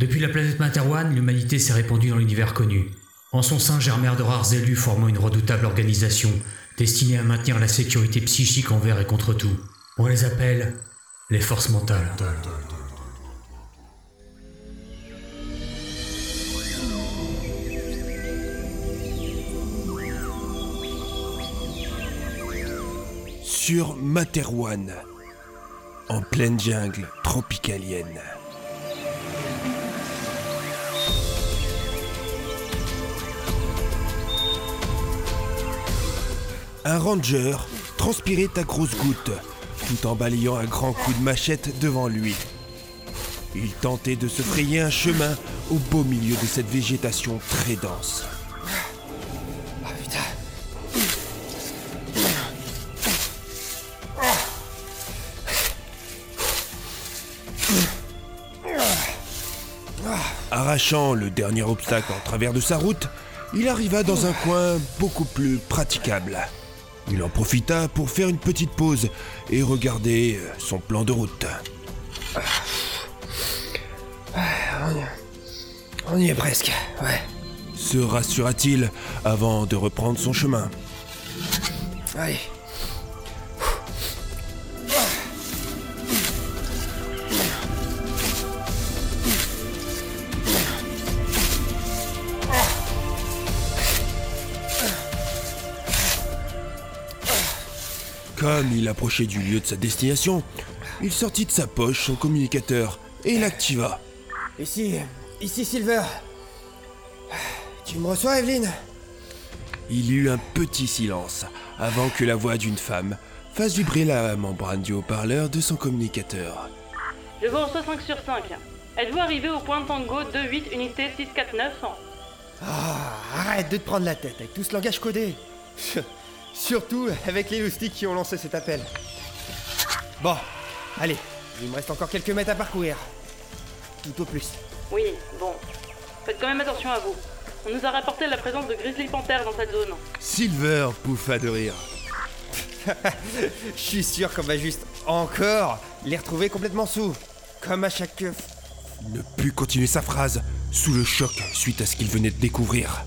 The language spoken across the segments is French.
Depuis la planète Materwan, l'humanité s'est répandue dans l'univers connu. En son sein germèrent de rares élus formant une redoutable organisation destinée à maintenir la sécurité psychique envers et contre tout. On les appelle les forces mentales. Sur Materwan, en pleine jungle tropicalienne. Un ranger transpirait à grosses gouttes, tout en balayant un grand coup de machette devant lui. Il tentait de se frayer un chemin au beau milieu de cette végétation très dense. Ah. Arrachant le dernier obstacle en travers de sa route, il arriva dans un coin beaucoup plus praticable. Il en profita pour faire une petite pause et regarder euh, son plan de route. On y, on y est presque, ouais. Se rassura-t-il avant de reprendre son chemin? Allez. Comme il approchait du lieu de sa destination, il sortit de sa poche son communicateur et l'activa. Ici, ici Silver. Tu me reçois, Evelyne? Il y eut un petit silence avant que la voix d'une femme fasse vibrer la membrane du haut-parleur de son communicateur. Je vous reçois 5 sur 5. Êtes-vous arrivé au point Tango 28 unité 649 Ah, arrête de te prendre la tête avec tout ce langage codé. Surtout avec les loustiques qui ont lancé cet appel. Bon, allez, il me reste encore quelques mètres à parcourir. Tout au plus. Oui, bon. Faites quand même attention à vous. On nous a rapporté la présence de Grizzly Panther dans cette zone. Silver pouffa de rire. Je suis sûr qu'on va juste encore les retrouver complètement sous. Comme à chaque... Il ne put continuer sa phrase sous le choc suite à ce qu'il venait de découvrir.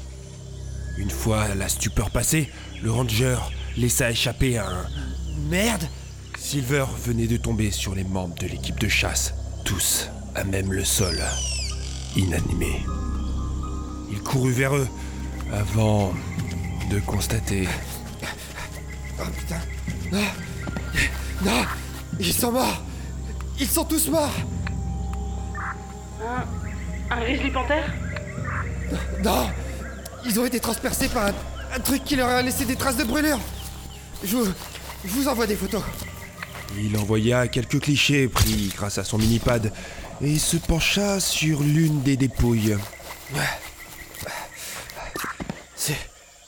Une fois la stupeur passée, le ranger laissa échapper un... Merde! Silver venait de tomber sur les membres de l'équipe de chasse, tous à même le sol, inanimés. Il courut vers eux avant de constater Oh putain. Non Non Ils sont morts. Ils sont tous morts. Un Grizzly Panther Non Ils ont été transpercés par un, un truc qui leur a laissé des traces de brûlure Je vous, je vous envoie des photos. Il envoya quelques clichés pris grâce à son mini-pad et se pencha sur l'une des dépouilles. C'est...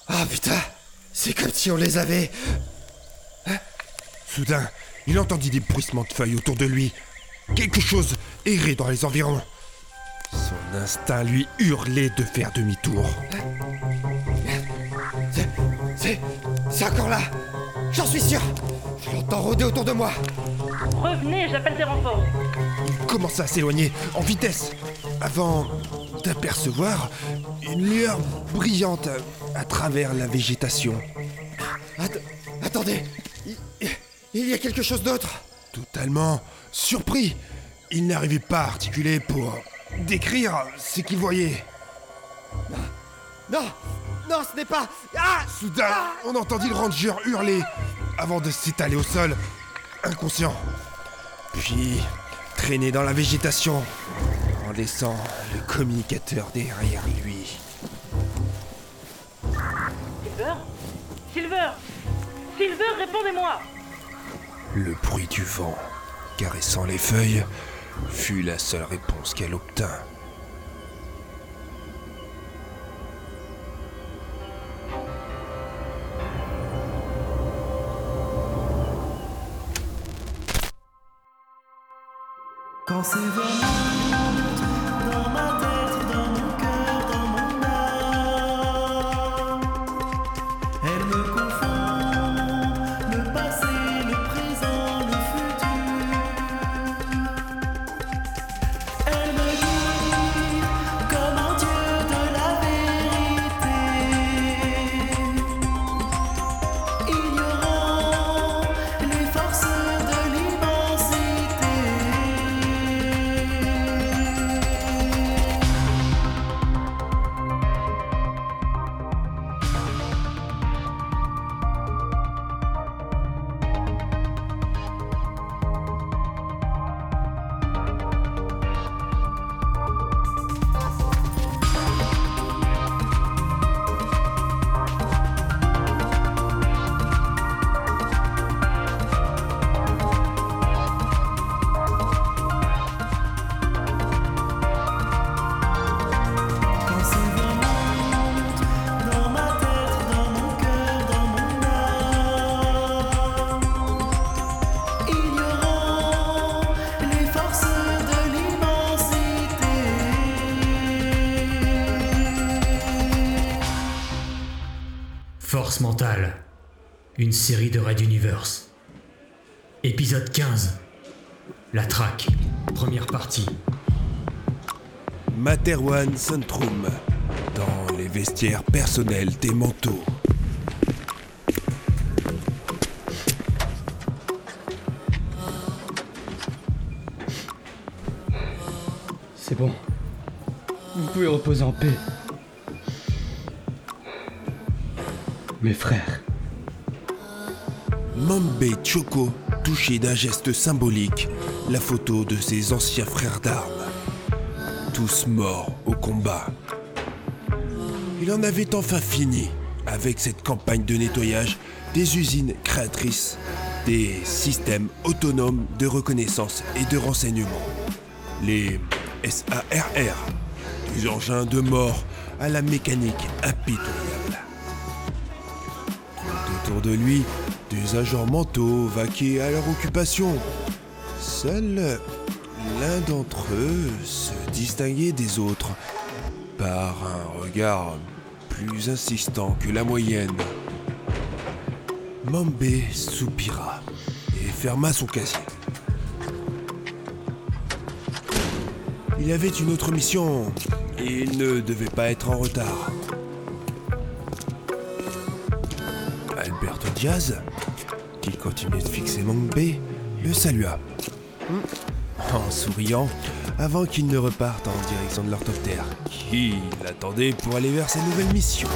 Ah putain C'est comme si on les avait... Soudain, il entendit des bruissements de feuilles autour de lui. Quelque chose errait dans les environs. Son instinct lui hurlait de faire demi-tour. C'est encore là. J'en suis sûr. Je l'entends rôder autour de moi. Revenez, j'appelle des renforts. Il commença à s'éloigner en vitesse. Avant d'apercevoir une lueur brillante à travers la végétation. Att- Attendez. Il, il y a quelque chose d'autre. Totalement surpris, il n'arrivait pas à articuler pour décrire ce qu'il voyait. Non Non, ce n'est pas... Ah Soudain, on entendit le ranger hurler avant de s'étaler au sol, inconscient. Puis, traîner dans la végétation en laissant le communicateur derrière lui. Silver? Silver Silver, répondez-moi Le bruit du vent caressant les feuilles fut la seule réponse qu'elle obtint. Quand c'est Force mentale. Une série de Red Universe. Épisode 15. La traque. Première partie. Materwan Centrum, dans les vestiaires personnels des manteaux. C'est bon. Vous pouvez reposer en paix. Mes frères. Mambe Choco touchait d'un geste symbolique la photo de ses anciens frères d'armes. Tous morts au combat. Il en avait enfin fini avec cette campagne de nettoyage des usines créatrices des systèmes autonomes de reconnaissance et de renseignement. Les SARR, des engins de mort à la mécanique impitoyable. De lui, des agents mentaux vaquaient à leur occupation. Seul l'un d'entre eux se distinguait des autres par un regard plus insistant que la moyenne. Mambé soupira et ferma son casier. Il avait une autre mission et il ne devait pas être en retard. Alberto Diaz, qui continuait de fixer Mambé, le salua. En souriant, avant qu'il ne reparte en direction de l'orthoptère, qui l'attendait pour aller vers sa nouvelle mission.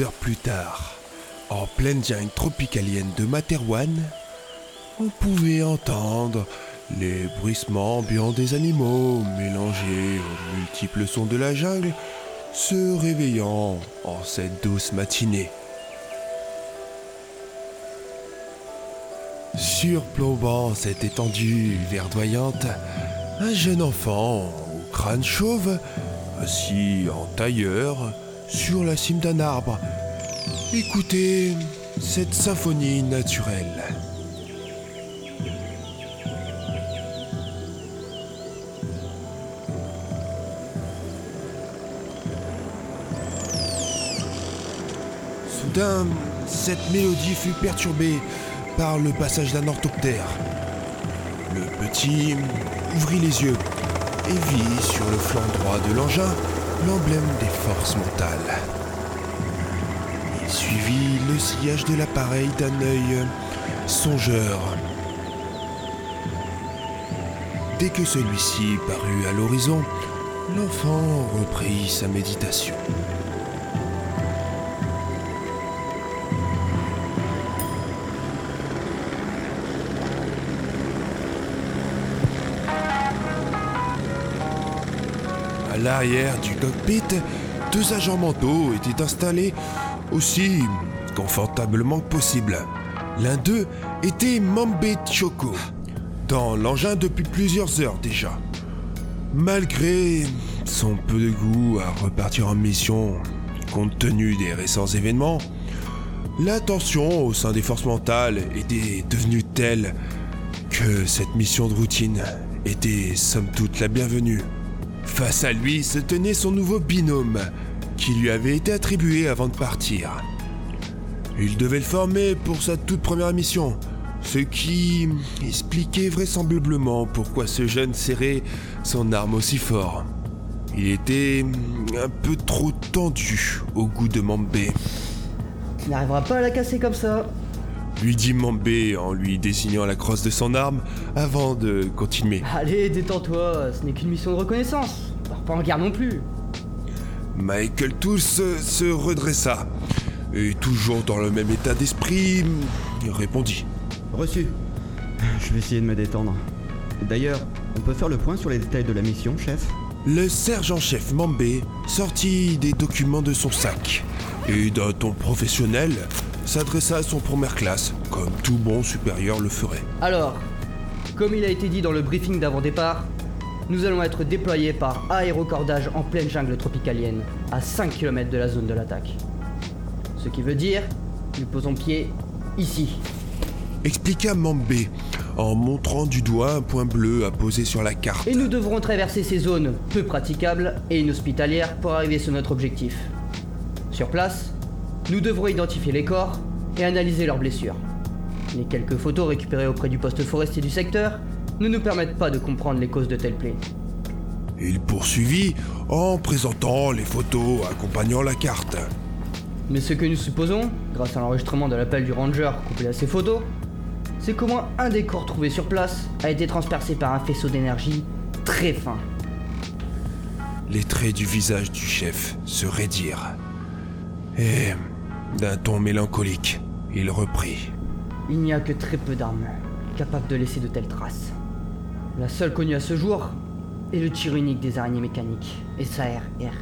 Heures plus tard, en pleine jungle tropicalienne de Materwan, on pouvait entendre les bruissements ambiants des animaux mélangés aux multiples sons de la jungle se réveillant en cette douce matinée. Surplombant cette étendue verdoyante, un jeune enfant au crâne chauve, assis en tailleur, sur la cime d'un arbre. Écoutez cette symphonie naturelle. Soudain, cette mélodie fut perturbée par le passage d'un orthoptère. Le petit ouvrit les yeux et vit sur le flanc droit de l'engin l'emblème des forces mentales. Il suivit le sillage de l'appareil d'un œil songeur. Dès que celui-ci parut à l'horizon, l'enfant reprit sa méditation. L'arrière du cockpit, deux agents mentaux étaient installés aussi confortablement que possible. L'un d'eux était Mambe Choco, dans l'engin depuis plusieurs heures déjà. Malgré son peu de goût à repartir en mission, compte tenu des récents événements, la tension au sein des forces mentales était devenue telle que cette mission de routine était somme toute la bienvenue. Face à lui se tenait son nouveau binôme, qui lui avait été attribué avant de partir. Il devait le former pour sa toute première mission, ce qui expliquait vraisemblablement pourquoi ce jeune serrait son arme aussi fort. Il était un peu trop tendu au goût de Mambé, Tu n'arriveras pas à la casser comme ça. lui dit Mambé en lui dessinant la crosse de son arme avant de continuer. Allez, détends-toi, ce n'est qu'une mission de reconnaissance. Pas en guerre non plus. Michael Toos se, se redressa et toujours dans le même état d'esprit, il répondit. Reçu. Je vais essayer de me détendre. D'ailleurs, on peut faire le point sur les détails de la mission, chef? Le sergent-chef Mambé sortit des documents de son sac et d'un ton professionnel s'adressa à son première classe, comme tout bon supérieur le ferait. Alors, comme il a été dit dans le briefing d'avant-départ, nous allons être déployés par aérocordage en pleine jungle tropicalienne, à 5 km de la zone de l'attaque. Ce qui veut dire, nous posons pied ici. Expliqua Mambé en montrant du doigt un point bleu à poser sur la carte. Et nous devrons traverser ces zones peu praticables et inhospitalières pour arriver sur notre objectif. Sur place, nous devrons identifier les corps et analyser leurs blessures. Les quelques photos récupérées auprès du poste forestier du secteur ne nous permettent pas de comprendre les causes de telles plaies. Il poursuivit en présentant les photos accompagnant la carte. Mais ce que nous supposons, grâce à l'enregistrement de l'appel du ranger couplé à ces photos, c'est qu'au moins un des corps trouvés sur place a été transpercé par un faisceau d'énergie très fin. Les traits du visage du chef se raidirent. Et, d'un ton mélancolique, il reprit. Il n'y a que très peu d'armes capables de laisser de telles traces. La seule connue à ce jour est le tir unique des araignées mécaniques, SAR-R,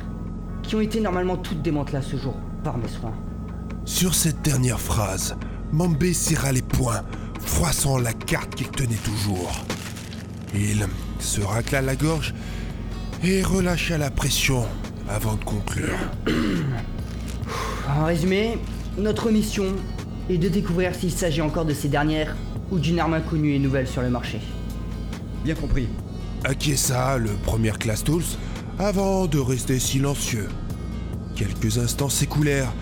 qui ont été normalement toutes démantelées à ce jour par mes soins. Sur cette dernière phrase, Mambé serra les poings, froissant la carte qu'il tenait toujours. Il se racla la gorge et relâcha la pression avant de conclure. En résumé, notre mission est de découvrir s'il s'agit encore de ces dernières ou d'une arme inconnue et nouvelle sur le marché. Bien compris. Acquiesça le premier class tools avant de rester silencieux. Quelques instants s'écoulèrent.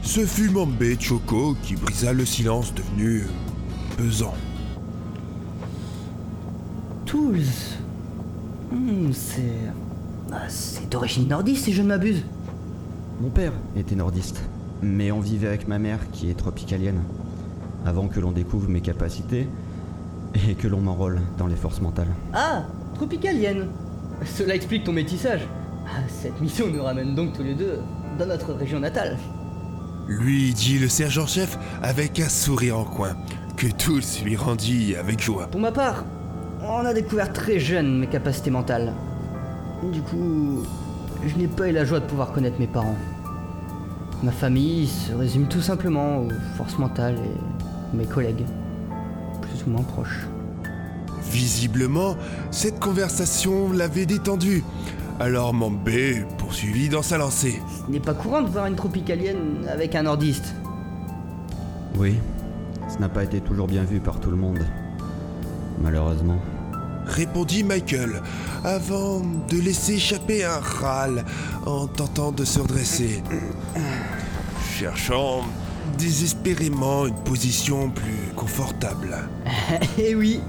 Ce fut Mambé Choco qui brisa le silence devenu pesant. Tools. Hmm, c'est. c'est d'origine nordiste si je ne m'abuse. Mon père était nordiste, mais on vivait avec ma mère qui est tropicalienne, avant que l'on découvre mes capacités et que l'on m'enrôle dans les forces mentales. Ah, tropicalienne. Cela explique ton métissage. Ah, Cette mission nous ramène donc tous les deux dans notre région natale. Lui dit le sergent-chef avec un sourire en coin, que Tools lui rendit avec joie. Pour ma part, on a découvert très jeune mes capacités mentales. Du coup, je n'ai pas eu la joie de pouvoir connaître mes parents. Ma famille se résume tout simplement aux forces mentales et mes collègues, plus ou moins proches. Visiblement, cette conversation l'avait détendu. Alors Mambé poursuivit dans sa lancée. Ce n'est pas courant de voir une tropicalienne avec un nordiste. Oui, ce n'a pas été toujours bien vu par tout le monde. Malheureusement. Répondit Michael, avant de laisser échapper un râle en tentant de se redresser. Cherchant désespérément une position plus confortable. Eh oui,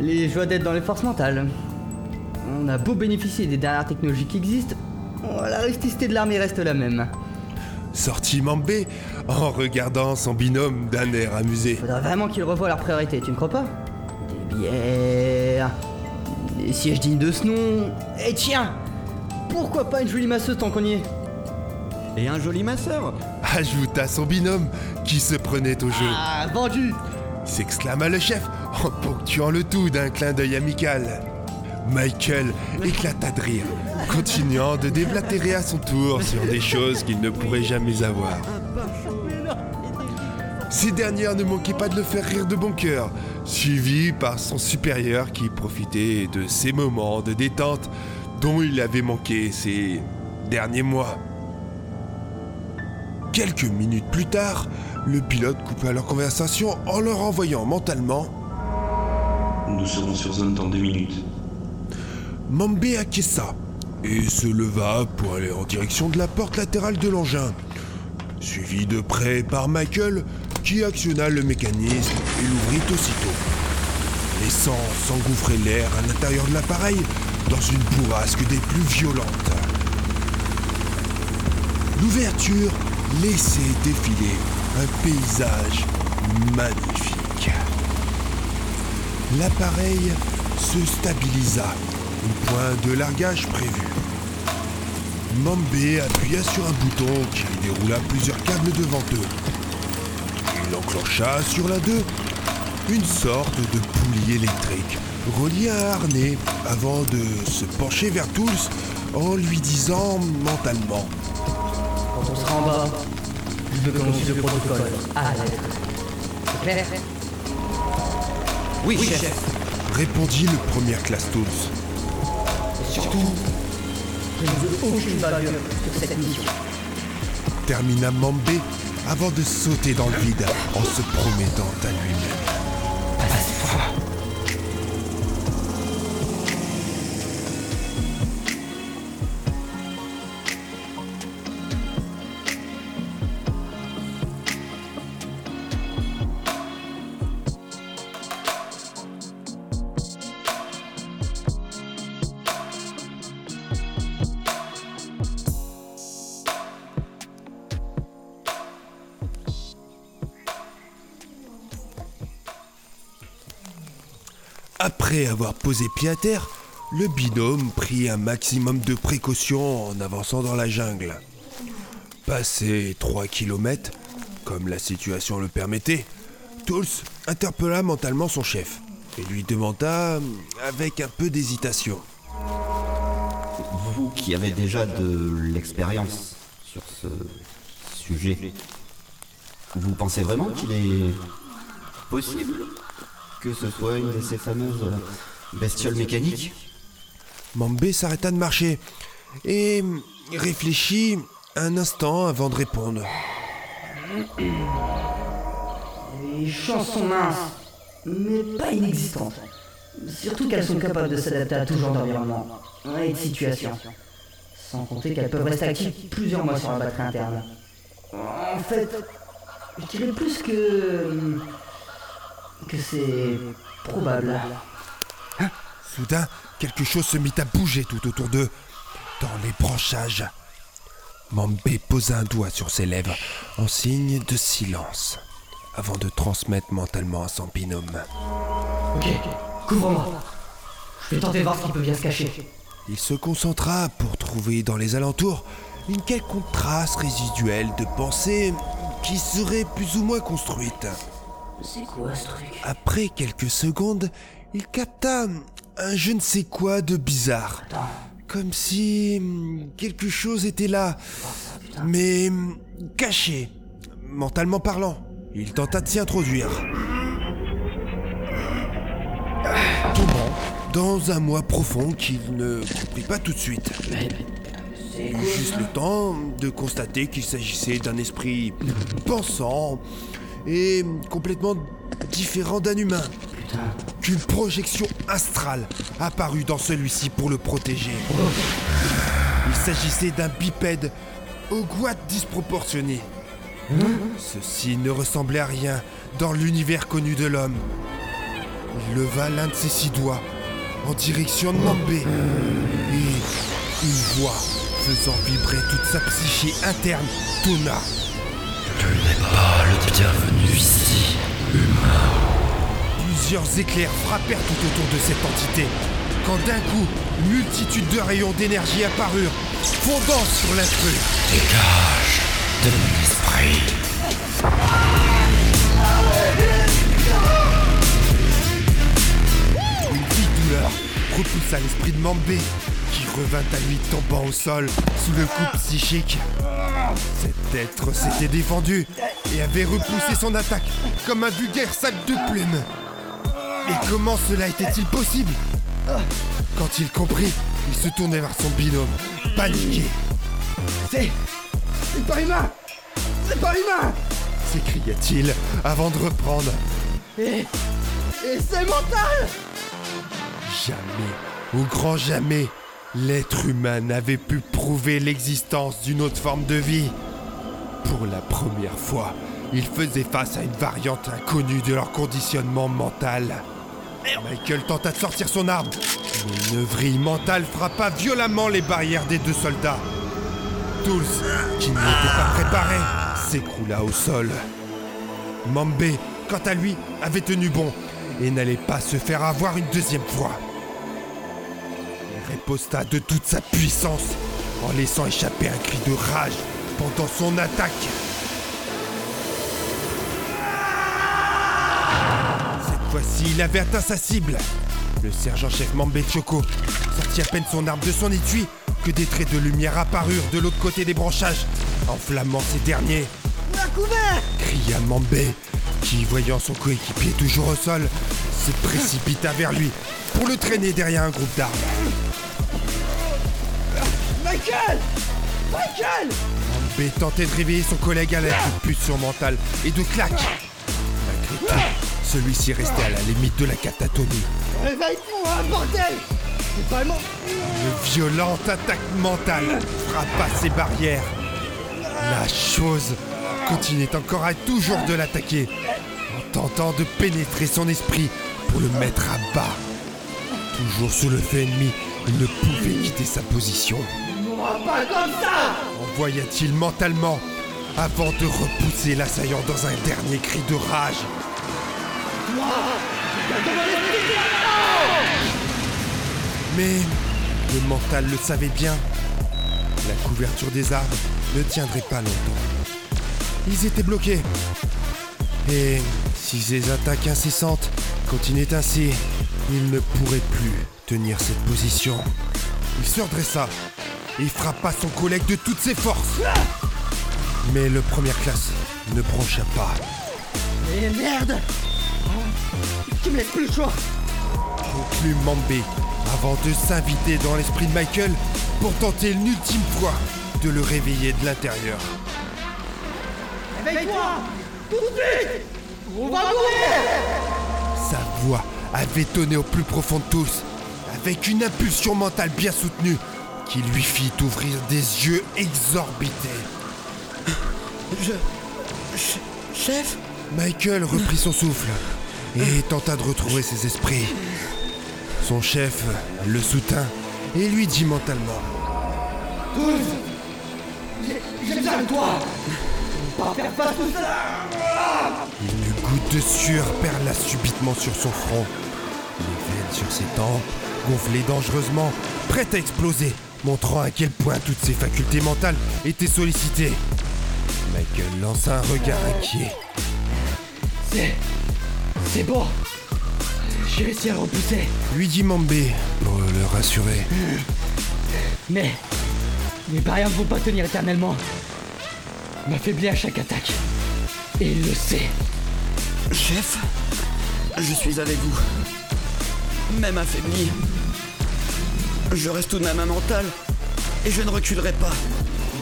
les joies d'être dans les forces mentales. On a beau bénéficier des dernières technologies qui existent, la rusticité de l'armée reste la même. Sortit Mambé en regardant son binôme d'un air amusé. Faudrait vraiment qu'ils revoient leurs priorités, tu ne crois pas? Des bières, des sièges dignes de ce nom, et tiens Pourquoi pas une jolie masseuse tant qu'on y est? Et un joli masseur Ajouta son binôme qui se prenait au jeu. Ah, vendu s'exclama le chef en ponctuant le tout d'un clin d'œil amical. Michael éclata de rire, continuant de déblatérer à son tour sur des choses qu'il ne pourrait jamais avoir. Ces dernières ne manquaient pas de le faire rire de bon cœur, suivi par son supérieur qui profitait de ces moments de détente dont il avait manqué ces derniers mois. Quelques minutes plus tard, le pilote coupa leur conversation en leur envoyant mentalement Nous serons sur zone dans deux minutes. Mambé acquiesça et se leva pour aller en direction de la porte latérale de l'engin, suivi de près par Michael qui actionna le mécanisme et l'ouvrit aussitôt, laissant s'engouffrer l'air à l'intérieur de l'appareil dans une bourrasque des plus violentes. L'ouverture laissait défiler un paysage magnifique. L'appareil se stabilisa au point de largage prévu. Mambé appuya sur un bouton qui déroula plusieurs câbles devant eux. Il enclencha sur l'un d'eux une sorte de poulie électrique relié à un harnais avant de se pencher vers Tools en lui disant mentalement Quand on sera en bas, je veux que l'on suive le protocole à la lettre. C'est clair? Oui, chef. répondit le premier classe Tools. Et surtout, je ne veux aucune bavure sur cette mission. Termina Mambé avant de sauter dans le vide en se promettant à Après avoir posé pied à terre, le binôme prit un maximum de précautions en avançant dans la jungle. Passé 3 kilomètres, comme la situation le permettait, Tools interpella mentalement son chef et lui demanda, avec un peu d'hésitation, Vous qui avez déjà de l'expérience sur ce sujet, vous pensez vraiment qu'il est possible que ce soit une de ces fameuses bestioles mécaniques Mambé s'arrêta de marcher et réfléchit un instant avant de répondre. Les chances sont minces, mais pas inexistantes. Surtout qu'elles sont capables de s'adapter à tout genre d'environnement et de situation. Sans compter qu'elles peuvent rester actives plusieurs mois sur la batterie interne. En fait, je dirais plus que. Que c'est probable. Soudain, quelque chose se mit à bouger tout autour d'eux, dans les branchages. Mambé posa un doigt sur ses lèvres en signe de silence, avant de transmettre mentalement à son binôme. Ok, couvre-moi. Je vais tenter de voir ce qui peut bien se cacher. Il se concentra pour trouver dans les alentours une quelconque trace résiduelle de pensée qui serait plus ou moins construite. C'est quoi ce truc Après quelques secondes, il capta un je ne sais quoi de bizarre. Comme si hum, quelque chose était là, mais hum, caché, mentalement parlant. Il tenta de s'y introduire. Tombant dans un moi profond qu'il ne comprit pas tout de suite. C'est Eut juste le temps de constater qu'il s'agissait d'un esprit pensant et complètement différent d'un humain. Qu'une projection astrale apparut dans celui-ci pour le protéger. Il s'agissait d'un bipède au goût disproportionné. Ceci ne ressemblait à rien dans l'univers connu de l'homme. Il leva l'un de ses six doigts en direction de Mambé. Et une voix faisant vibrer toute sa psyché interne tonna. Plusieurs éclairs frappèrent tout autour de cette entité, quand d'un coup, une multitude de rayons d'énergie apparurent, fondant sur l'intrus. Une vive douleur repoussa l'esprit de Mambé, qui revint à lui tombant au sol sous le coup psychique. Cet être s'était défendu et avait repoussé son attaque comme un vulgaire sac de plumes. Et comment cela était-il possible? Quand il comprit, il se tournait vers son binôme, paniqué. C'est. C'est pas humain C'est pas humain s'écria-t-il avant de reprendre. Et. Et c'est mental Jamais, au grand jamais, l'être humain n'avait pu prouver l'existence d'une autre forme de vie. Pour la première fois, il faisait face à une variante inconnue de leur conditionnement mental. Michael tenta de sortir son arme, mais une vrille mentale frappa violemment les barrières des deux soldats. Tools, qui n'y était pas préparé, s'écroula au sol. Mambé, quant à lui, avait tenu bon et n'allait pas se faire avoir une deuxième fois. Riposta de toute sa puissance en laissant échapper un cri de rage pendant son attaque. Cette fois-ci, il avait atteint sa cible. Le sergent-chef Mambé Choco sortit à peine son arme de son étui que des traits de lumière apparurent de l'autre côté des branchages, enflammant ces derniers. Couvert Cria Mambé, qui, voyant son coéquipier toujours au sol, se précipita vers lui pour le traîner derrière un groupe d'arbres. Michael Michael Mambé tentait de réveiller son collègue à l'aide de pulsion mentale et de claques. Malgré tout, celui-ci restait à la limite de la catatonie. Réveille-toi, bordel C'est pas le moment Une violente attaque mentale frappa ses barrières. La chose continuait encore à toujours de l'attaquer, en tentant de pénétrer son esprit pour le mettre à bas. Toujours sous le feu ennemi, il ne pouvait quitter sa position. Pas comme ça Envoya-t-il mentalement avant de repousser l'assaillant dans un dernier cri de rage. Mais le mental le savait bien. La couverture des arbres ne tiendrait pas longtemps. Ils étaient bloqués. Et si ces attaques incessantes continuaient ainsi, il ne pourrait plus tenir cette position. Il se redressa et frappa son collègue de toutes ses forces. Mais le première classe ne broncha pas. Mais merde Tu me laisses plus le choix conclut Mambé avant de s'inviter dans l'esprit de Michael pour tenter une ultime fois de le réveiller de l'intérieur. Réveille-toi Tout de suite On va mourir Sa voix avait tonné au plus profond de tous, avec une impulsion mentale bien soutenue qui lui fit ouvrir des yeux exorbités. Je. Chef? Michael reprit son souffle et tenta de retrouver ses esprits. Son chef le soutint et lui dit mentalement J'ai besoin de toi Pas faire face tout ça Une goutte de sueur perla subitement sur son front. Les veines sur ses tempes gonflaient dangereusement, prêtes à exploser, montrant à quel point toutes ses facultés mentales étaient sollicitées. Michael lança un regard inquiet. C'est... C'est bon J'ai réussi à le repousser Lui dit Mambé pour le rassurer. Mais... Les barrières ne vont pas tenir éternellement. Il M'affaiblit à chaque attaque. Et il le sait. Chef Je suis avec vous. Même affaibli. Je reste tout de même un mental. Et je ne reculerai pas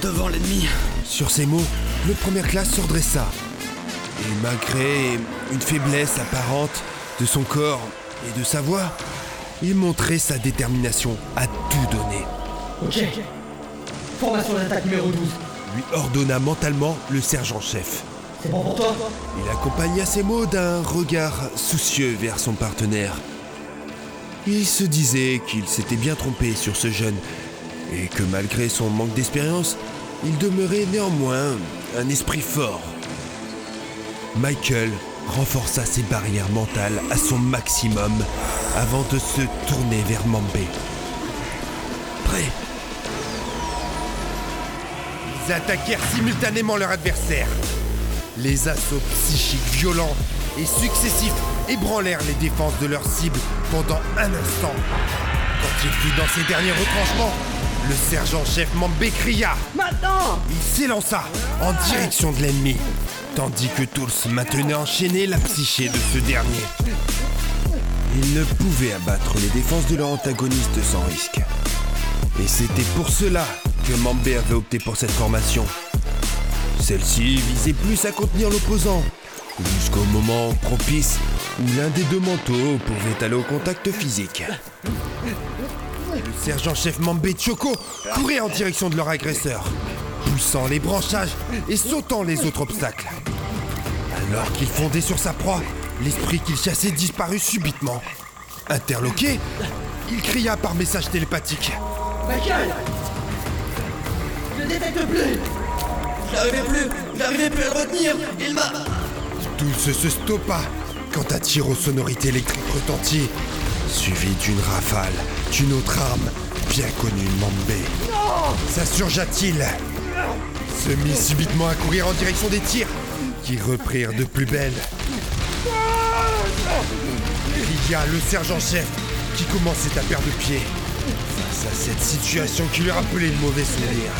devant l'ennemi. Sur ces mots, le première classe se redressa. Et malgré une faiblesse apparente de son corps et de sa voix, il montrait sa détermination à tout donner. Ok. Formation d'attaque numéro 12. Lui ordonna mentalement le sergent-chef. C'est bon pour toi? Il accompagna ces mots d'un regard soucieux vers son partenaire. Il se disait qu'il s'était bien trompé sur ce jeune et que malgré son manque d'expérience, il demeurait néanmoins un esprit fort. Michael renforça ses barrières mentales à son maximum avant de se tourner vers Mambé. Prêt Ils attaquèrent simultanément leur adversaire. Les assauts psychiques violents et successifs ébranlèrent les défenses de leur cible pendant un instant. Quand il fut dans ses derniers retranchements, le sergent-chef Mambé cria Maintenant Il s'élança en direction de l'ennemi, tandis que Tools maintenait enchaîné la psyché de ce dernier. Il ne pouvait abattre les défenses de leur antagoniste sans risque. Et c'était pour cela que Mambé avait opté pour cette formation. Celle-ci visait plus à contenir l'opposant, jusqu'au moment propice où l'un des deux manteaux pouvait aller au contact physique. Le sergent-chef Mambé Choco courait en direction de leur agresseur, poussant les branchages et sautant les autres obstacles. Alors qu'il fondait sur sa proie, l'esprit qu'il chassait disparut subitement. Interloqué, il cria par message télépathique. Michael Je ne détecte plus J'arrivais plus J'arrivais plus à le retenir Il m'a. Tous se stoppa quand un tir aux sonorités électriques retentit, suivi d'une rafale d'une autre arme bien connue Mambé. S'insurgea-t-il Se mit subitement à courir en direction des tirs qui reprirent de plus belle. Cria le sergent-chef qui commençait à perdre pied face à cette situation qui lui rappelait de mauvais souvenirs.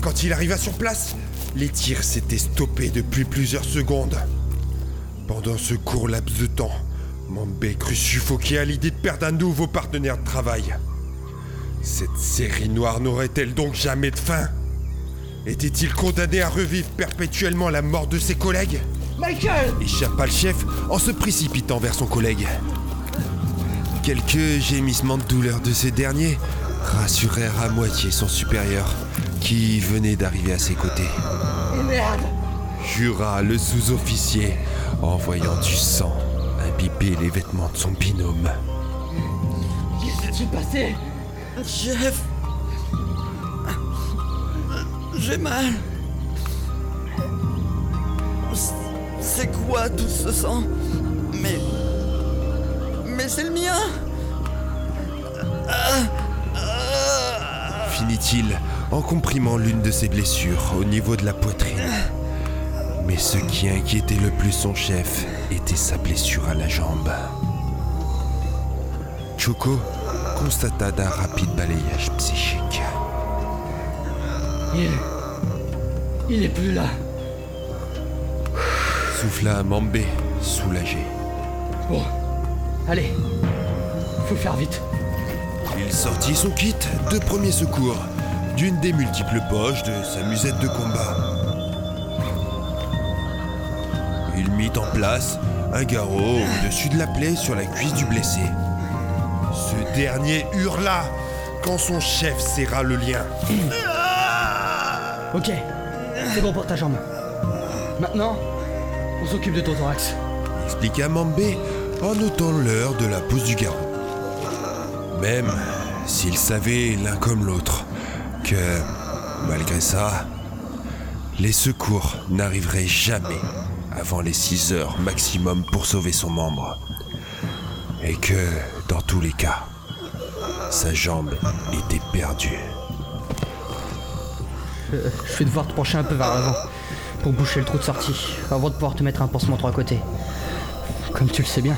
Quand il arriva sur place, les tirs s'étaient stoppés depuis plusieurs secondes. Pendant ce court laps de temps, Mambé crut suffoquer à l'idée de perdre un nouveau partenaire de travail. Cette série noire n'aurait-elle donc jamais de fin? Était-il condamné à revivre perpétuellement la mort de ses collègues? Michael Échappa le chef en se précipitant vers son collègue. Quelques gémissements de douleur de ce dernier rassurèrent à moitié son supérieur, qui venait d'arriver à ses côtés. Merde Jura le sous-officier en voyant du sang imbiber les vêtements de son binôme. Qu'est-ce qui s'est passé? Chef J'ai mal. C'est quoi tout ce sang? Mais. Mais c'est le mien Finit-il en comprimant l'une de ses blessures au niveau de la poitrine. Mais ce qui inquiétait le plus son chef était sa blessure à la jambe. Choco constata d'un rapide balayage psychique. Il. Il est plus là. Souffla Mambé, soulagé. Bon. Allez. Faut faire vite. Il sortit son kit de premier secours d'une des multiples poches de sa musette de combat. Il mit en place un garrot au-dessus de la plaie sur la cuisse du blessé. Ce dernier hurla quand son chef serra le lien. Ok. C'est bon pour ta jambe. Maintenant, on s'occupe de ton thorax. expliqua Mambé en notant l'heure de la pause du garrot. Même s'ils savaient l'un comme l'autre que, malgré ça, les secours n'arriveraient jamais avant les 6 heures maximum pour sauver son membre. Et que, dans tous les cas, sa jambe était perdue. Je vais devoir te pencher un peu vers l'avant pour boucher le trou de sortie avant de pouvoir te mettre un pansement trois côtés. Comme tu le sais bien.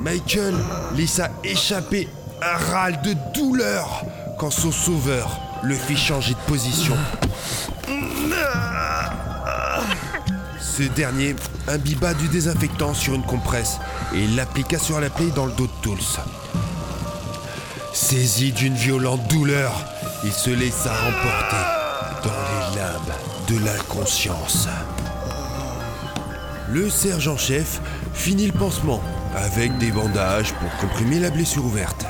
Michael laissa échapper un râle de douleur quand son sauveur le fit changer de position. Ce dernier imbiba du désinfectant sur une compresse et l'appliqua sur la plaie dans le dos de Tools. Saisi d'une violente douleur, il se laissa emporter dans les limbes de l'inconscience. Le sergent-chef finit le pansement avec des bandages pour comprimer la blessure ouverte.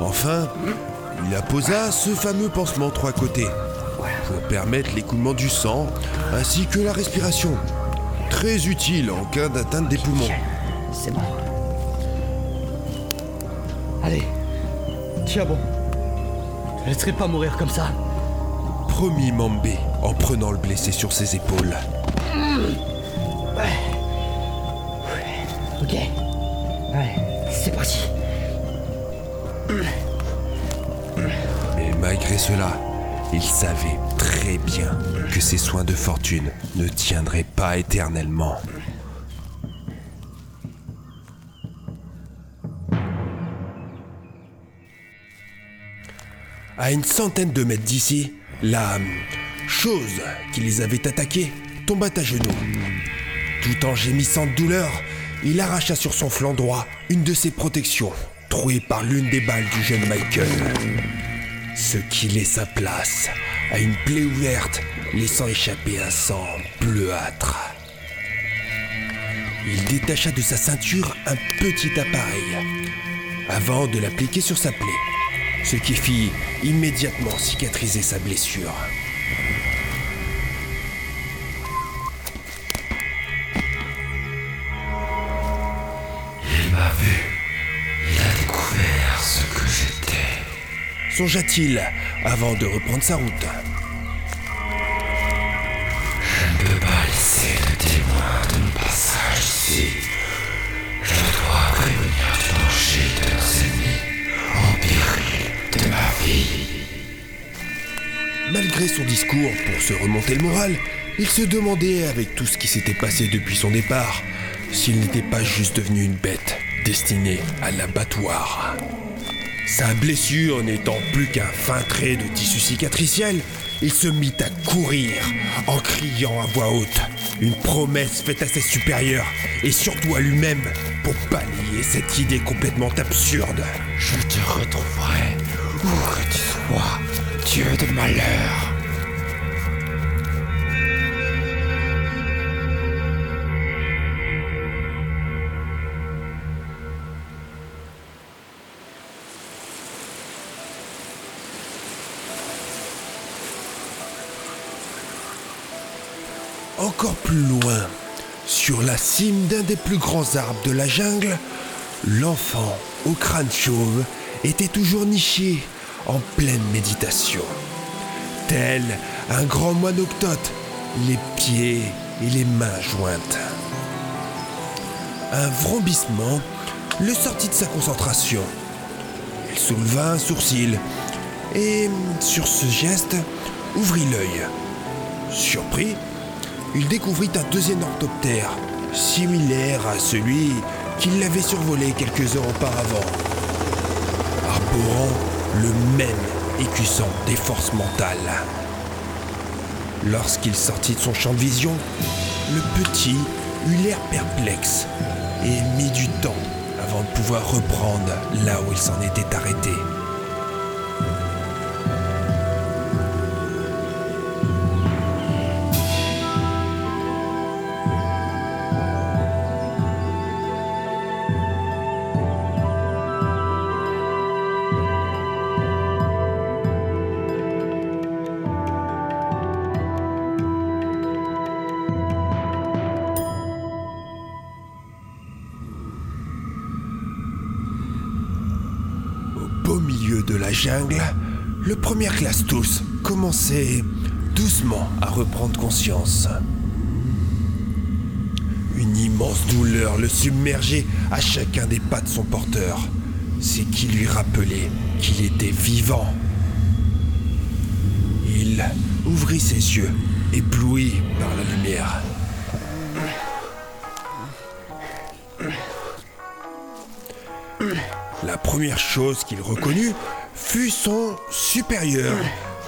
Enfin, il apposa ce fameux pansement trois côtés pour permettre l'écoulement du sang ainsi que la respiration. Très utile en cas d'atteinte des poumons. C'est bon. Allez. Tiens bon. Je laisserai pas mourir comme ça. Promis Mambé en prenant le blessé sur ses épaules. Ok. Malgré cela, il savait très bien que ses soins de fortune ne tiendraient pas éternellement. À une centaine de mètres d'ici, la chose qui les avait attaqués tomba à genoux. Tout en gémissant de douleur, il arracha sur son flanc droit une de ses protections, trouée par l'une des balles du jeune Michael. Ce qui laissa place à une plaie ouverte, laissant échapper un sang bleuâtre. il détacha de sa ceinture un petit appareil avant de l'appliquer sur sa plaie, ce qui fit immédiatement cicatriser sa blessure. Songea-t-il avant de reprendre sa route. Je ne peux pas laisser de témoin de mon passage ici. Je dois prévenir du danger de nos ennemis en péril de ma vie. Malgré son discours pour se remonter le moral, il se demandait, avec tout ce qui s'était passé depuis son départ, s'il n'était pas juste devenu une bête destinée à l'abattoir. Sa blessure n'étant plus qu'un fin trait de tissu cicatriciel, il se mit à courir en criant à voix haute une promesse faite à ses supérieurs et surtout à lui-même pour balayer cette idée complètement absurde. Je te retrouverai où que tu sois, Dieu de malheur. Encore plus loin, sur la cime d'un des plus grands arbres de la jungle, l'enfant au crâne chauve était toujours niché en pleine méditation. Tel un grand moine octote, les pieds et les mains jointes. Un vrombissement le sortit de sa concentration. Il souleva un sourcil et, sur ce geste, ouvrit l'œil. Surpris, il découvrit un deuxième orthoptère, similaire à celui qui l'avait survolé quelques heures auparavant, arborant le même écussant des forces mentales. Lorsqu'il sortit de son champ de vision, le petit eut l'air perplexe et mit du temps avant de pouvoir reprendre là où il s'en était arrêté. Tous commençait doucement à reprendre conscience. Une immense douleur le submergeait à chacun des pas de son porteur, ce qui lui rappelait qu'il était vivant. Il ouvrit ses yeux, ébloui par la lumière. La première chose qu'il reconnut fut son supérieur,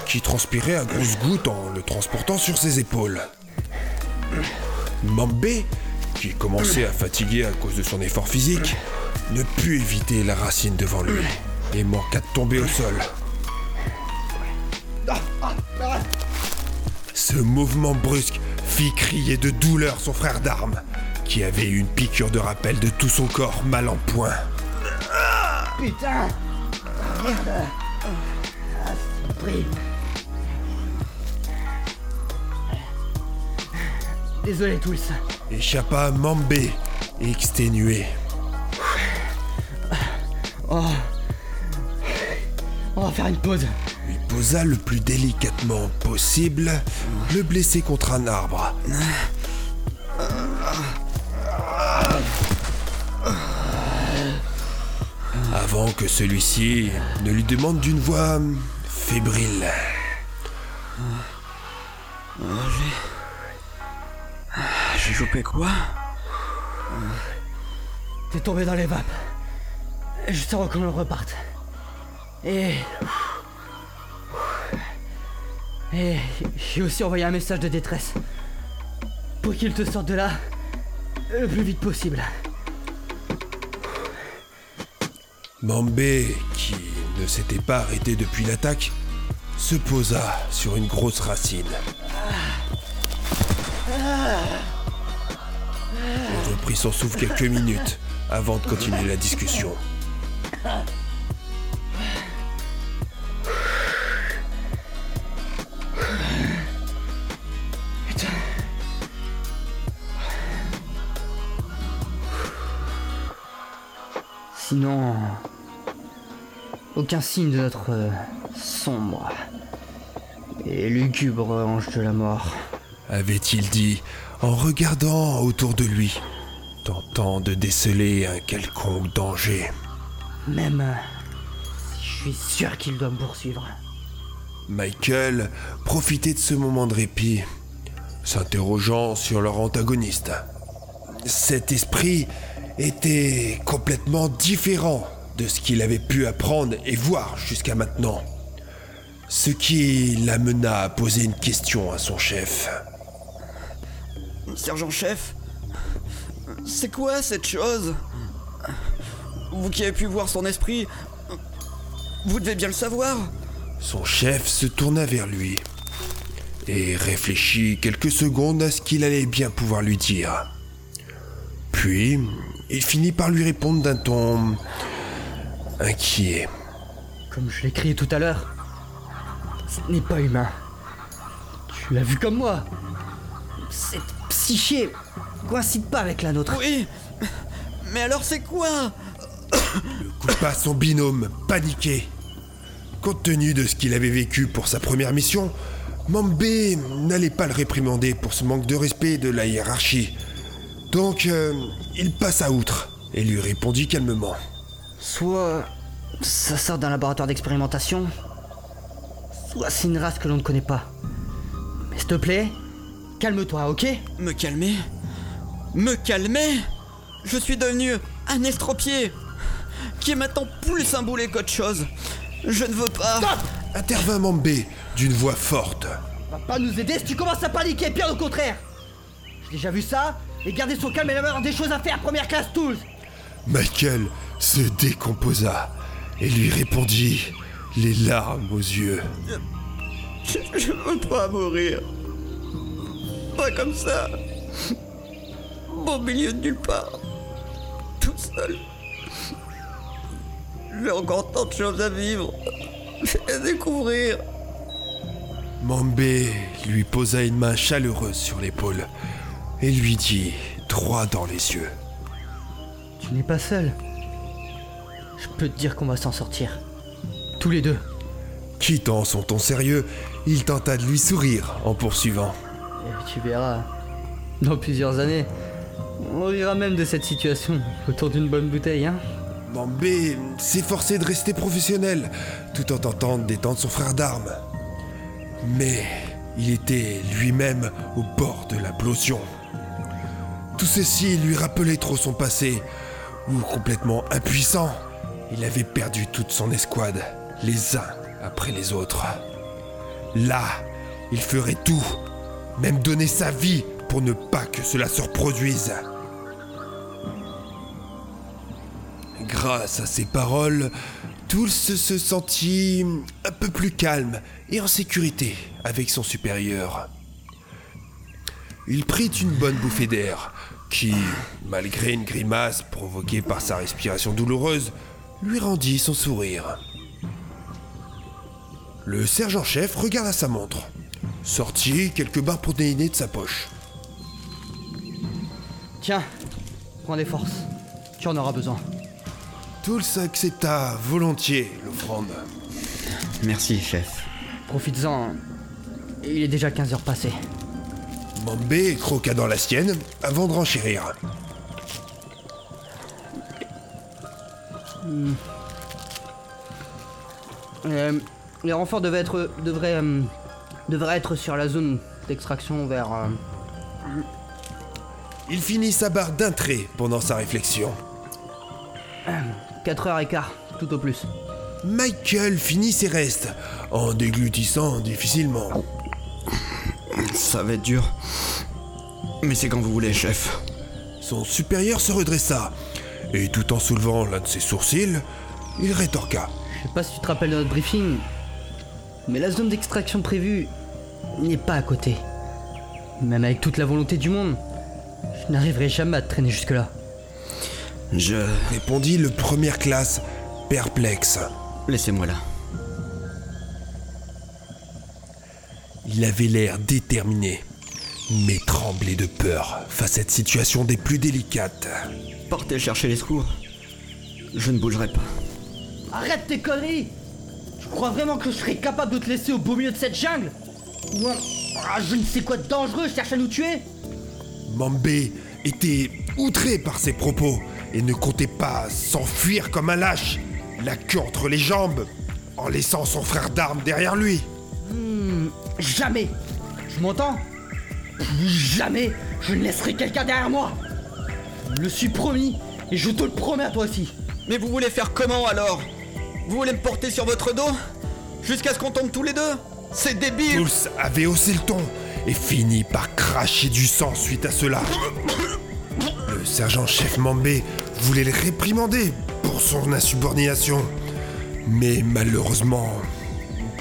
qui transpirait à grosses gouttes en le transportant sur ses épaules. Mambé, qui commençait à fatiguer à cause de son effort physique, ne put éviter la racine devant lui et manqua de tomber au sol. Ce mouvement brusque fit crier de douleur son frère d'armes, qui avait eu une piqûre de rappel de tout son corps mal en point. Putain Désolé tous. échappa Mambé, exténué. Oh. On va faire une pause. Il posa le plus délicatement possible le blessé contre un arbre. Avant que celui-ci ne lui demande d'une voix fébrile. J'ai chopé quoi? T'es tombé dans les vapes. Juste avant qu'on reparte. Et. Et j'ai aussi envoyé un message de détresse. Pour qu'il te sorte de là le plus vite possible. Mambé, qui ne s'était pas arrêté depuis l'attaque, se posa sur une grosse racine. Il reprit son souffle quelques minutes avant de continuer la discussion. Sinon, aucun signe de notre euh, sombre et lugubre ange de la mort. avait-il dit en regardant autour de lui, tentant de déceler un quelconque danger? Même euh, si je suis sûr qu'il doit me poursuivre. Michael profitait de ce moment de répit, s'interrogeant sur leur antagoniste. Cet esprit était complètement différent de ce qu'il avait pu apprendre et voir jusqu'à maintenant. Ce qui l'amena à poser une question à son chef. Sergent-chef, c'est quoi cette chose? Vous qui avez pu voir son esprit, vous devez bien le savoir. Son chef se tourna vers lui et réfléchit quelques secondes à ce qu'il allait bien pouvoir lui dire. Puis, il finit par lui répondre d'un ton inquiet. Comme je l'ai crié tout à l'heure, ce n'est pas humain. Tu l'as vu comme moi. Cette psyché coïncide pas avec la nôtre. Oui, mais alors c'est quoi Coupa son binôme, paniqué. Compte tenu de ce qu'il avait vécu pour sa première mission, Mambé n'allait pas le réprimander pour ce manque de respect de la hiérarchie. Donc, euh, il passa outre et lui répondit calmement. Soit ça sort d'un laboratoire d'expérimentation, soit c'est une race que l'on ne connaît pas. Mais s'il te plaît, calme-toi, ok? Me calmer? Me calmer? Je suis devenu un estropié qui est maintenant plus un boulet qu'autre chose. Je ne veux pas. Stop Intervint Mambé d'une voix forte. Va pas nous aider si tu commences à paniquer, bien au contraire J'ai déjà vu ça, et garder son calme et avoir des choses à faire, première classe tools Michael se décomposa et lui répondit, les larmes aux yeux. Je, je veux pas mourir. Pas comme ça. Au milieu de nulle part. Tout seul. J'ai encore tant de choses à vivre. À découvrir. Mambé lui posa une main chaleureuse sur l'épaule et lui dit, droit dans les yeux. Tu n'es pas seul. Je peux te dire qu'on va s'en sortir. Tous les deux. Quittant son ton sérieux, il tenta de lui sourire en poursuivant. Et tu verras, dans plusieurs années, on rira même de cette situation autour d'une bonne bouteille, hein Mambé s'efforçait de rester professionnel, tout en tentant d'étendre son frère d'armes. Mais il était lui-même au bord de l'implosion. Tout ceci lui rappelait trop son passé, où complètement impuissant, il avait perdu toute son escouade, les uns après les autres. Là, il ferait tout, même donner sa vie pour ne pas que cela se reproduise. Grâce à ces paroles, Tools se sentit un peu plus calme et en sécurité avec son supérieur. Il prit une bonne bouffée d'air, qui, malgré une grimace provoquée par sa respiration douloureuse, lui rendit son sourire. Le sergent-chef regarda sa montre, sortit quelques barres protéinées de sa poche. Tiens, prends des forces. Tu en auras besoin. Tools accepta volontiers l'offrande. Merci, chef. Profites-en. Il est déjà 15 heures passées. Mambé croqua dans la sienne avant de renchérir. Euh, les renforts devaient être, devraient, euh, devraient être sur la zone d'extraction vers. euh, Il finit sa barre d'un trait pendant sa réflexion. 4 heures et quart, tout au plus. Michael finit ses restes en déglutissant difficilement. Ça va être dur. Mais c'est quand vous voulez, chef. Son supérieur se redressa et tout en soulevant l'un de ses sourcils, il rétorqua. Je sais pas si tu te rappelles de notre briefing, mais la zone d'extraction prévue n'est pas à côté. Même avec toute la volonté du monde, Je n'arriverai jamais à te traîner jusque-là. Je... Répondit le première classe, perplexe. Laissez-moi là. Il avait l'air déterminé, mais tremblait de peur face à cette situation des plus délicates. Partez chercher les secours. Je ne bougerai pas. Arrête tes conneries. Tu crois vraiment que je serais capable de te laisser au beau milieu de cette jungle? Ou un... ah, je ne sais quoi de dangereux cherche à nous tuer. Mambé était outré par ses propos et ne comptait pas s'enfuir comme un lâche, la queue entre les jambes, en laissant son frère d'armes derrière lui. Hmm, jamais. Je m'entends? Plus jamais je ne laisserai quelqu'un derrière moi Je le suis promis et je te le promets à toi aussi Mais vous voulez faire comment alors? Vous voulez me porter sur votre dos? Jusqu'à ce qu'on tombe tous les deux? C'est débile Tous avait haussé le ton et fini par cracher du sang suite à cela. Le sergent-chef Mambé voulait le réprimander pour son insubordination. Mais malheureusement,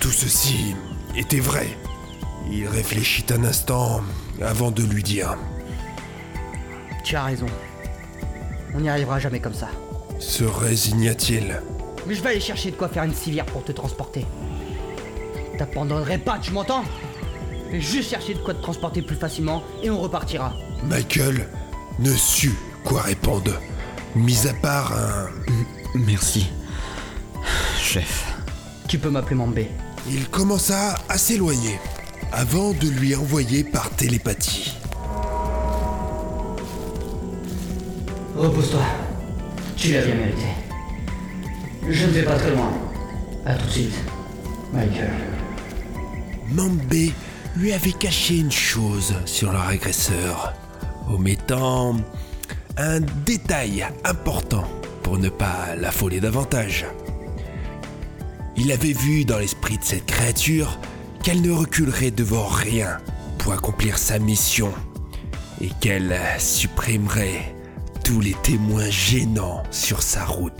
tout ceci était vrai. Il réfléchit un instant avant de lui dire Tu as raison. On n'y arrivera jamais comme ça. Se résigna-t-il Mais je vais aller chercher de quoi faire une civière pour te transporter. Je T'abandonnerai pas, tu m'entends Je vais juste chercher de quoi te transporter plus facilement et on repartira. Michael ne sut quoi répondre, mis à part un Merci. Chef. Tu peux m'appeler Mambé. Il commença à s'éloigner avant de lui envoyer par télépathie. Repose-toi. Tu l'as bien mérité. Je ne vais pas très loin. À tout de suite, Michael. Lui avait caché une chose sur leur agresseur, omettant un détail important pour ne pas l'affoler davantage. Il avait vu dans l'esprit de cette créature qu'elle ne reculerait devant rien pour accomplir sa mission et qu'elle supprimerait tous les témoins gênants sur sa route.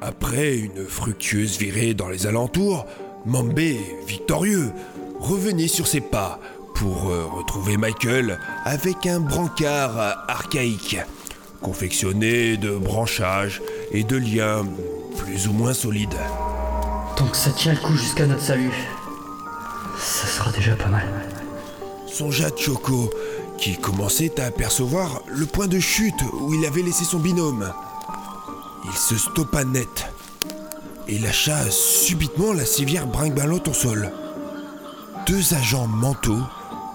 Après une fructueuse virée dans les alentours, Mambé, victorieux, revenait sur ses pas pour euh, retrouver Michael avec un brancard archaïque, confectionné de branchages et de liens plus ou moins solides. Tant que ça tient le coup jusqu'à notre salut, ça sera déjà pas mal. Songea Choco, qui commençait à apercevoir le point de chute où il avait laissé son binôme. Il se stoppa net et lâcha subitement la civière brinque-ballotte au sol. Deux agents mentaux,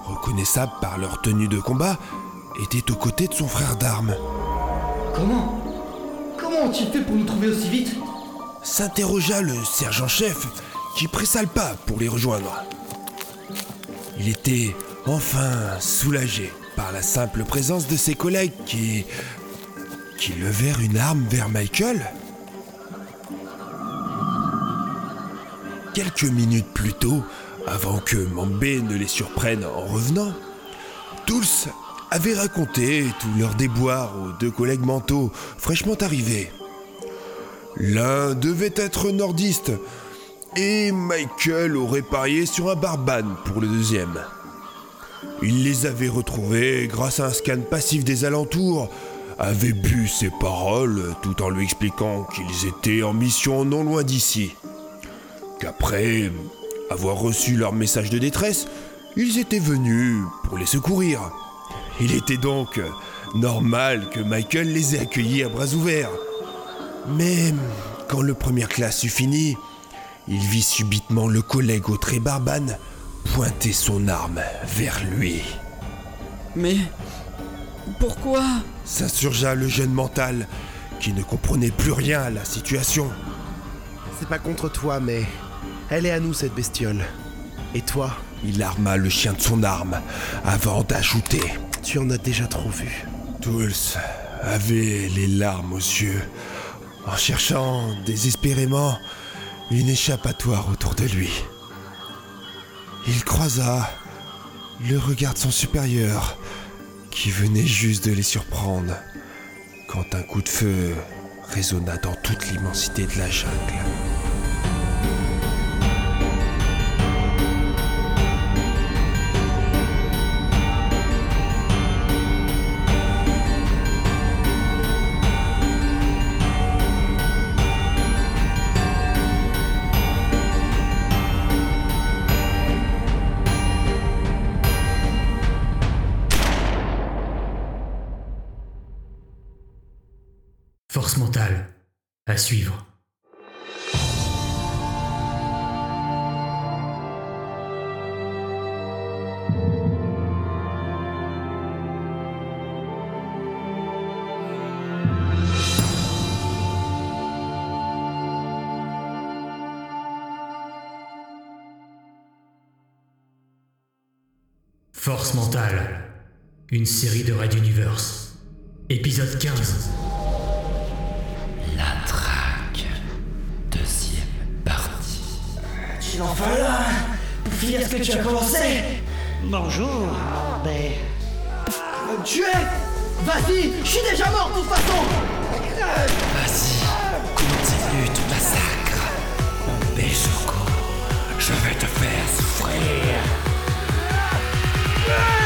reconnaissables par leur tenue de combat, étaient aux côtés de son frère d'armes. Comment? Comment ont-ils fait pour nous trouver aussi vite? S'interrogea le sergent-chef qui pressa le pas pour les rejoindre. Il était enfin soulagé par la simple présence de ses collègues qui. qui levèrent une arme vers Michael. Quelques minutes plus tôt, avant que Mambé ne les surprenne en revenant, tous avaient raconté tous leurs déboires aux deux collègues mentaux fraîchement arrivés. L'un devait être nordiste et Michael aurait parié sur un barbane pour le deuxième. Il les avait retrouvés grâce à un scan passif des alentours, avait bu ses paroles tout en lui expliquant qu'ils étaient en mission non loin d'ici. Qu'après avoir reçu leur message de détresse, ils étaient venus pour les secourir. Il était donc normal que Michael les ait accueillis à bras ouverts. Mais quand le première classe eut fini, il vit subitement le collègue au trait barbane pointer son arme vers lui. Mais. Pourquoi? S'insurgea le jeune mental, qui ne comprenait plus rien à la situation. C'est pas contre toi, mais elle est à nous cette bestiole. Et toi Il arma le chien de son arme avant d'ajouter. Tu en as déjà trop vu. Tous avaient les larmes aux yeux, en cherchant désespérément une échappatoire autour de lui. il croisa le regard de son supérieur, qui venait juste de les surprendre, quand un coup de feu résonna dans toute l'immensité de la jungle. Mentale, une série de Red Universe. Épisode 15. La traque. Deuxième partie. Tu n'en vas là Pour ce que tu as commencé Bonjour, ben. Me tuer Vas-y, je suis déjà mort de toute façon Vas-y, continue tu massacre. Mon je vais te faire souffrir Yeah!